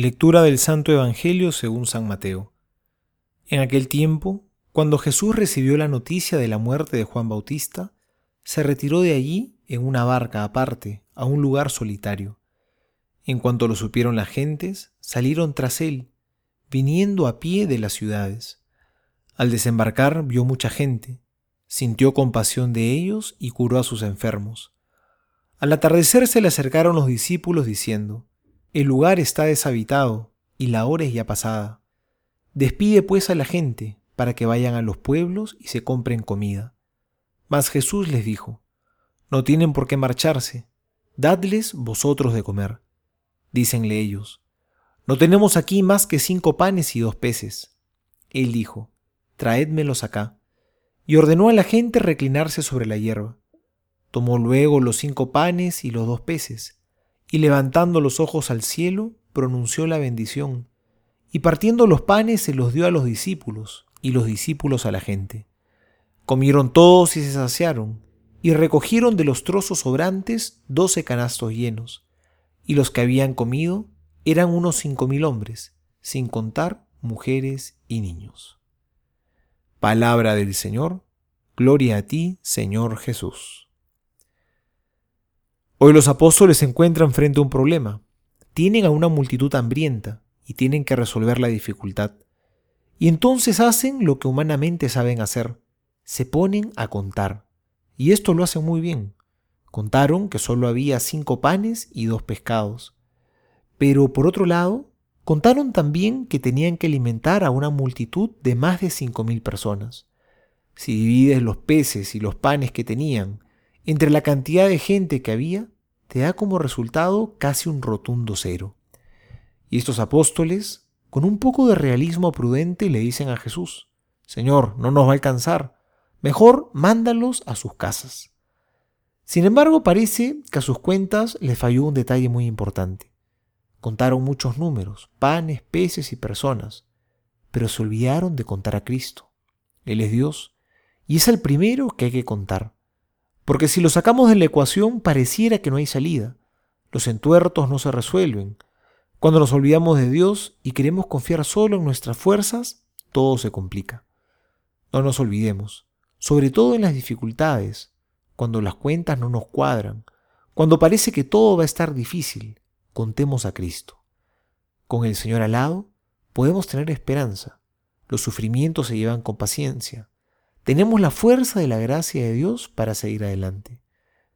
Lectura del Santo Evangelio según San Mateo. En aquel tiempo, cuando Jesús recibió la noticia de la muerte de Juan Bautista, se retiró de allí en una barca aparte, a un lugar solitario. En cuanto lo supieron las gentes, salieron tras él, viniendo a pie de las ciudades. Al desembarcar vio mucha gente, sintió compasión de ellos y curó a sus enfermos. Al atardecer se le acercaron los discípulos diciendo, El lugar está deshabitado y la hora es ya pasada. Despide pues a la gente para que vayan a los pueblos y se compren comida. Mas Jesús les dijo, No tienen por qué marcharse, dadles vosotros de comer. Dícenle ellos, No tenemos aquí más que cinco panes y dos peces. Él dijo, Traédmelos acá. Y ordenó a la gente reclinarse sobre la hierba. Tomó luego los cinco panes y los dos peces, y levantando los ojos al cielo, pronunció la bendición, y partiendo los panes se los dio a los discípulos, y los discípulos a la gente. Comieron todos y se saciaron, y recogieron de los trozos sobrantes doce canastos llenos, y los que habían comido eran unos cinco mil hombres, sin contar mujeres y niños. Palabra del Señor, gloria a ti, Señor Jesús. Hoy los apóstoles se encuentran frente a un problema. Tienen a una multitud hambrienta y tienen que resolver la dificultad. Y entonces hacen lo que humanamente saben hacer. Se ponen a contar. Y esto lo hacen muy bien. Contaron que solo había cinco panes y dos pescados. Pero por otro lado, contaron también que tenían que alimentar a una multitud de más de cinco mil personas. Si divides los peces y los panes que tenían entre la cantidad de gente que había, te da como resultado casi un rotundo cero. Y estos apóstoles, con un poco de realismo prudente, le dicen a Jesús, Señor, no nos va a alcanzar, mejor mándalos a sus casas. Sin embargo, parece que a sus cuentas les falló un detalle muy importante. Contaron muchos números, panes, peces y personas, pero se olvidaron de contar a Cristo. Él es Dios, y es el primero que hay que contar. Porque si lo sacamos de la ecuación pareciera que no hay salida. Los entuertos no se resuelven. Cuando nos olvidamos de Dios y queremos confiar solo en nuestras fuerzas, todo se complica. No nos olvidemos, sobre todo en las dificultades, cuando las cuentas no nos cuadran, cuando parece que todo va a estar difícil, contemos a Cristo. Con el Señor al lado, podemos tener esperanza. Los sufrimientos se llevan con paciencia. Tenemos la fuerza de la gracia de Dios para seguir adelante.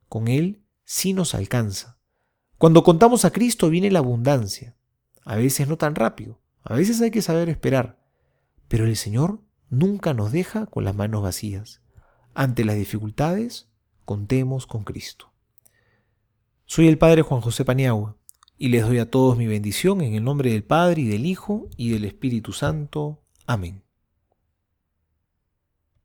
Con Él sí nos alcanza. Cuando contamos a Cristo viene la abundancia. A veces no tan rápido, a veces hay que saber esperar. Pero el Señor nunca nos deja con las manos vacías. Ante las dificultades, contemos con Cristo. Soy el Padre Juan José Paniagua y les doy a todos mi bendición en el nombre del Padre y del Hijo y del Espíritu Santo. Amén.